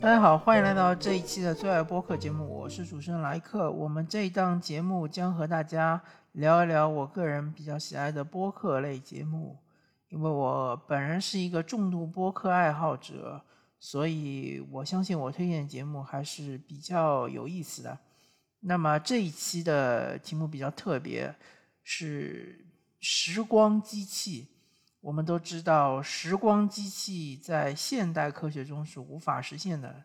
大家好，欢迎来到这一期的最爱播客节目，我是主持人莱克。我们这一档节目将和大家聊一聊我个人比较喜爱的播客类节目，因为我本人是一个重度播客爱好者，所以我相信我推荐的节目还是比较有意思的。那么这一期的题目比较特别，是时光机器。我们都知道，时光机器在现代科学中是无法实现的，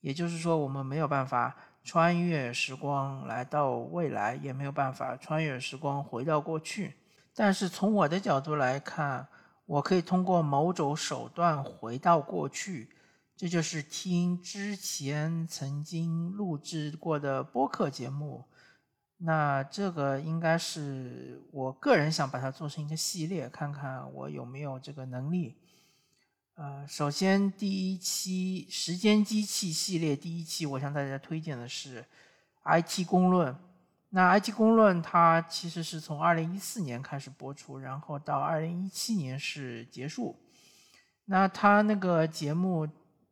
也就是说，我们没有办法穿越时光来到未来，也没有办法穿越时光回到过去。但是从我的角度来看，我可以通过某种手段回到过去，这就是听之前曾经录制过的播客节目。那这个应该是我个人想把它做成一个系列，看看我有没有这个能力。呃，首先第一期时间机器系列第一期，我向大家推荐的是 IT 公论。那 IT 公论它其实是从二零一四年开始播出，然后到二零一七年是结束。那它那个节目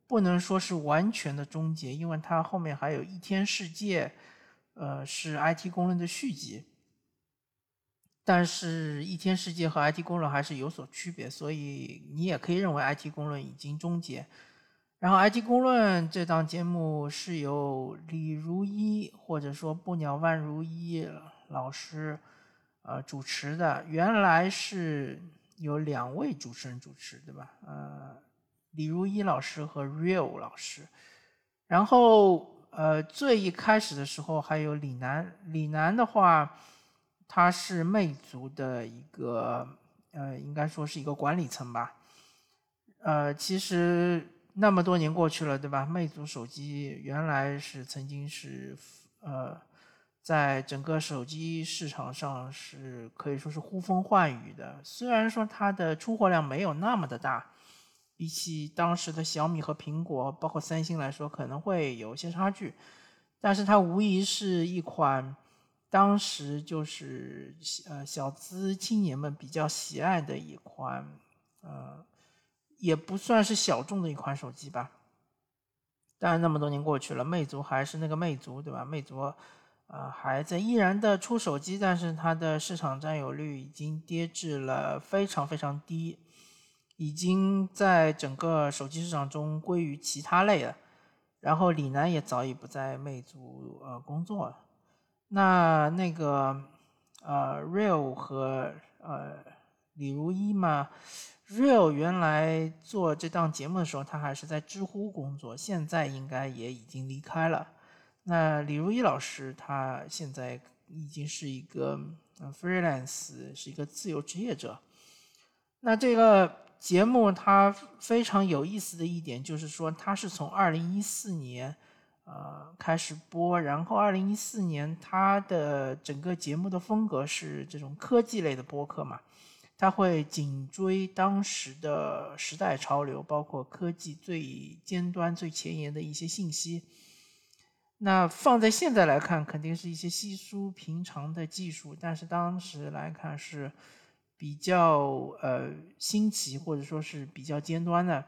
不能说是完全的终结，因为它后面还有一天世界。呃，是 IT 公论的续集，但是一天世界和 IT 公论还是有所区别，所以你也可以认为 IT 公论已经终结。然后 IT 公论这档节目是由李如一或者说不鸟万如一老师呃主持的，原来是有两位主持人主持，对吧？呃，李如一老师和 Real 老师，然后。呃，最一开始的时候还有李楠，李楠的话，他是魅族的一个，呃，应该说是一个管理层吧。呃，其实那么多年过去了，对吧？魅族手机原来是曾经是，呃，在整个手机市场上是可以说是呼风唤雨的。虽然说它的出货量没有那么的大。比起当时的小米和苹果，包括三星来说，可能会有些差距，但是它无疑是一款当时就是呃小资青年们比较喜爱的一款，呃，也不算是小众的一款手机吧。当然，那么多年过去了，魅族还是那个魅族，对吧？魅族呃还在依然的出手机，但是它的市场占有率已经跌至了非常非常低。已经在整个手机市场中归于其他类了，然后李楠也早已不在魅族呃工作了。那那个呃 Real 和呃李如一嘛，Real 原来做这档节目的时候，他还是在知乎工作，现在应该也已经离开了。那李如一老师他现在已经是一个 freelance，是一个自由职业者。那这个。节目它非常有意思的一点就是说，它是从二零一四年，呃开始播，然后二零一四年它的整个节目的风格是这种科技类的播客嘛，它会紧追当时的时代潮流，包括科技最尖端、最前沿的一些信息。那放在现在来看，肯定是一些稀疏平常的技术，但是当时来看是。比较呃新奇或者说是比较尖端的，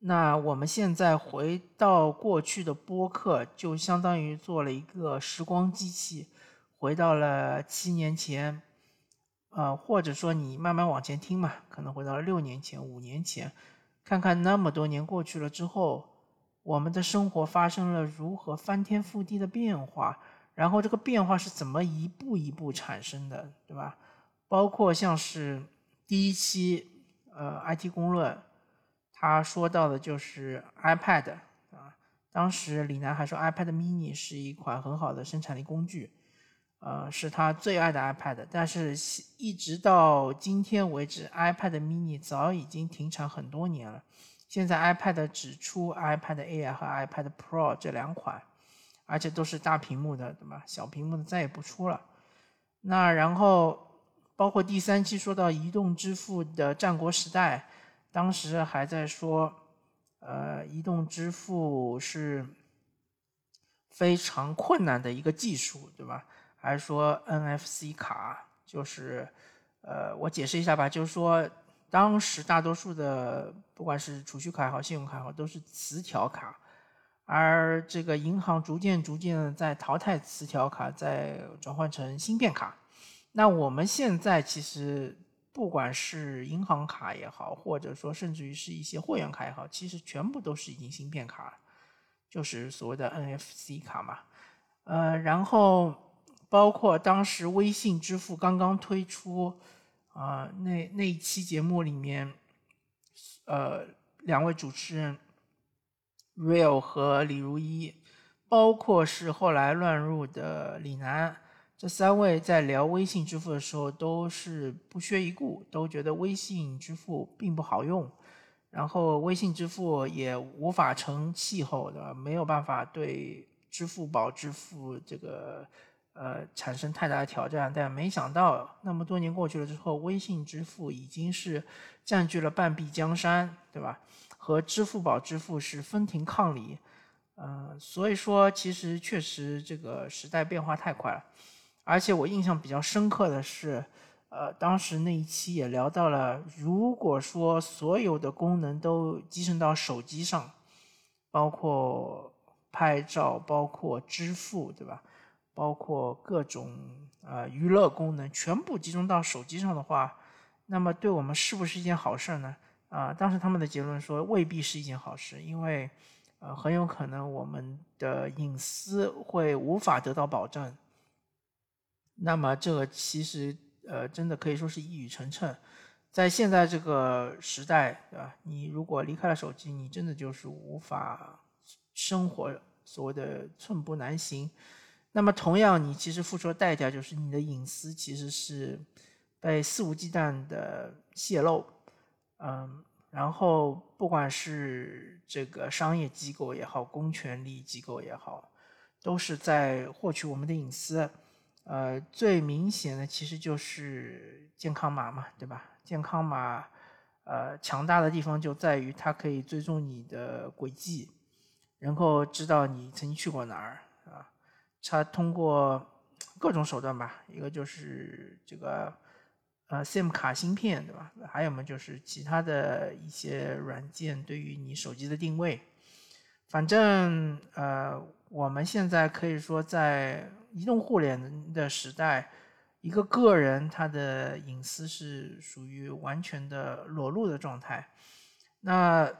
那我们现在回到过去的播客，就相当于做了一个时光机器，回到了七年前，呃或者说你慢慢往前听嘛，可能回到了六年前、五年前，看看那么多年过去了之后，我们的生活发生了如何翻天覆地的变化，然后这个变化是怎么一步一步产生的，对吧？包括像是第一期呃 IT 公论，他说到的就是 iPad 啊，当时李楠还说 iPad mini 是一款很好的生产力工具，呃，是他最爱的 iPad，但是一直到今天为止，iPad mini 早已经停产很多年了。现在 iPad 只出 iPad Air 和 iPad Pro 这两款，而且都是大屏幕的，对吧？小屏幕的再也不出了。那然后。包括第三期说到移动支付的战国时代，当时还在说，呃，移动支付是非常困难的一个技术，对吧？还是说 NFC 卡就是，呃，我解释一下吧，就是说，当时大多数的不管是储蓄卡也好，信用卡也好，都是磁条卡，而这个银行逐渐逐渐在淘汰磁条卡，在转换成芯片卡。那我们现在其实不管是银行卡也好，或者说甚至于是一些会员卡也好，其实全部都是已经芯片卡，就是所谓的 NFC 卡嘛。呃，然后包括当时微信支付刚刚推出，啊，那那一期节目里面，呃，两位主持人 Real 和李如一，包括是后来乱入的李楠，这三位在聊微信支付的时候，都是不屑一顾，都觉得微信支付并不好用，然后微信支付也无法成气候，对吧？没有办法对。支付宝支付这个呃产生太大的挑战，但没想到那么多年过去了之后，微信支付已经是占据了半壁江山，对吧？和支付宝支付是分庭抗礼，嗯，所以说其实确实这个时代变化太快了，而且我印象比较深刻的是，呃，当时那一期也聊到了，如果说所有的功能都集成到手机上，包括。拍照包括支付，对吧？包括各种呃娱乐功能，全部集中到手机上的话，那么对我们是不是一件好事呢？啊，当时他们的结论说未必是一件好事，因为呃很有可能我们的隐私会无法得到保证。那么这个其实呃真的可以说是一语成谶，在现在这个时代，对吧？你如果离开了手机，你真的就是无法。生活所谓的寸步难行，那么同样，你其实付出的代价就是你的隐私其实是被肆无忌惮的泄露，嗯，然后不管是这个商业机构也好，公权力机构也好，都是在获取我们的隐私。呃，最明显的其实就是健康码嘛，对吧？健康码，呃，强大的地方就在于它可以追踪你的轨迹。然后知道你曾经去过哪儿啊？他通过各种手段吧，一个就是这个呃 SIM 卡芯片，对吧？还有嘛就是其他的一些软件对于你手机的定位。反正呃，我们现在可以说在移动互联的时代，一个个人他的隐私是属于完全的裸露的状态。那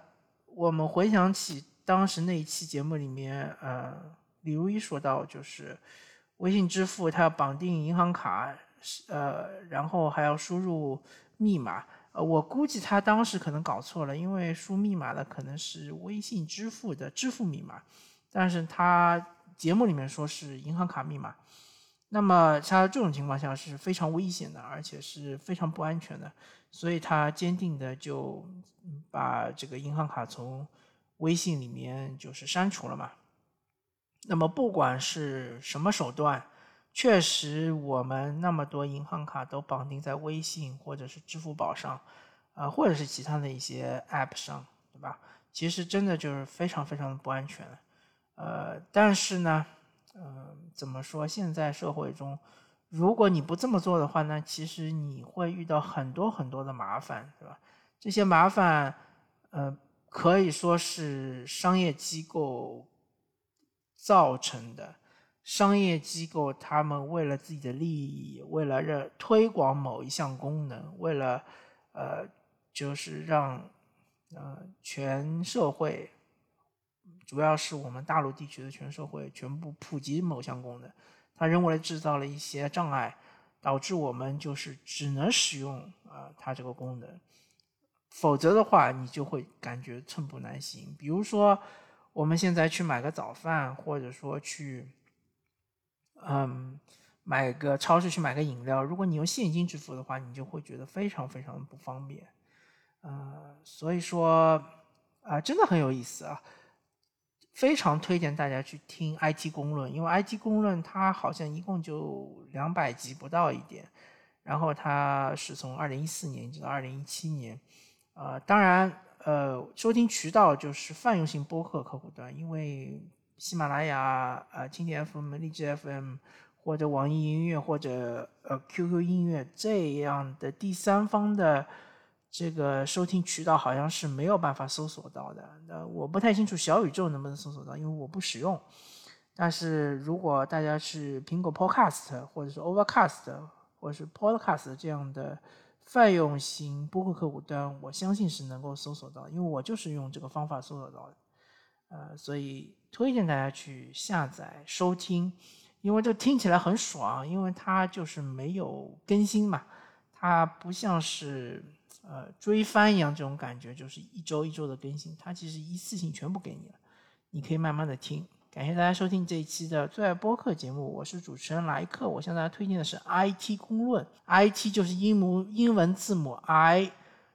我们回想起。当时那一期节目里面，呃，李如一说到，就是微信支付它要绑定银行卡，呃，然后还要输入密码。呃，我估计他当时可能搞错了，因为输密码的可能是微信支付的支付密码，但是他节目里面说是银行卡密码。那么他这种情况下是非常危险的，而且是非常不安全的，所以他坚定的就把这个银行卡从。微信里面就是删除了嘛。那么不管是什么手段，确实我们那么多银行卡都绑定在微信或者是支付宝上，啊，或者是其他的一些 App 上，对吧？其实真的就是非常非常的不安全。呃，但是呢，嗯，怎么说？现在社会中，如果你不这么做的话呢，其实你会遇到很多很多的麻烦，对吧？这些麻烦，呃。可以说是商业机构造成的。商业机构他们为了自己的利益，为了让推广某一项功能，为了呃，就是让呃全社会，主要是我们大陆地区的全社会全部普及某项功能，它人为制造了一些障碍，导致我们就是只能使用啊它这个功能。否则的话，你就会感觉寸步难行。比如说，我们现在去买个早饭，或者说去，嗯，买个超市去买个饮料，如果你用现金支付的话，你就会觉得非常非常不方便。呃，所以说啊，真的很有意思啊，非常推荐大家去听 IT 公论，因为 IT 公论它好像一共就两百集不到一点，然后它是从二零一四年一直到二零一七年。呃，当然，呃，收听渠道就是泛用型播客客户端，因为喜马拉雅、呃，蜻蜓 FM、荔枝 FM 或者网易音乐或者呃 QQ 音乐这样的第三方的这个收听渠道好像是没有办法搜索到的。那我不太清楚小宇宙能不能搜索到，因为我不使用。但是如果大家是苹果 Podcast 或者是 Overcast 或者是 Podcast 这样的泛用型播客客户端，我相信是能够搜索到，因为我就是用这个方法搜索到的。呃，所以推荐大家去下载收听，因为这听起来很爽，因为它就是没有更新嘛，它不像是呃追番一样这种感觉，就是一周一周的更新，它其实一次性全部给你了，你可以慢慢的听。感谢大家收听这一期的最爱播客节目，我是主持人莱克，我向大家推荐的是 IT 公论，IT 就是英母英文字母 I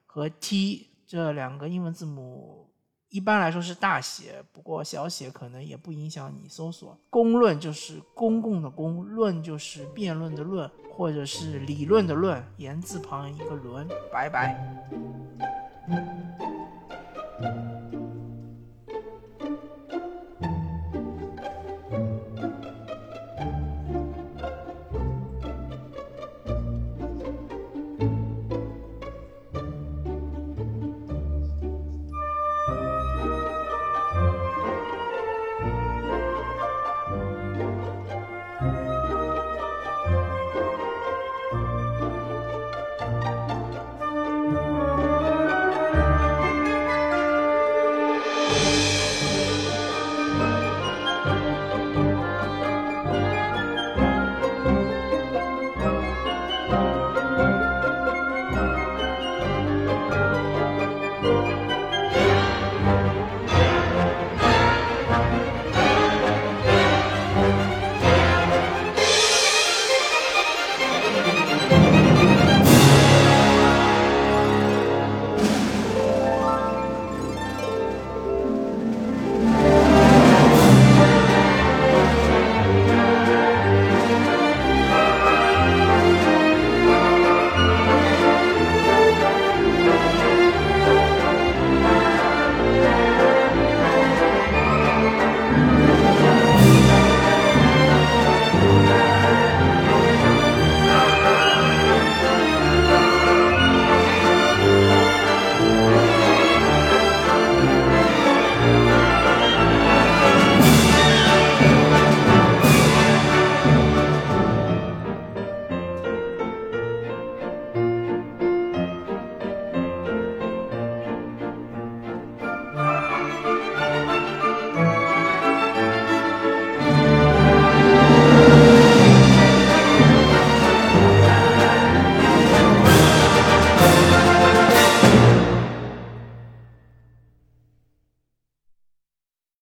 和 T 这两个英文字母。一般来说是大写，不过小写可能也不影响你搜索，公论就是公共的公，论就是辩论的论，或者是理论的论，言字旁一个伦，拜拜。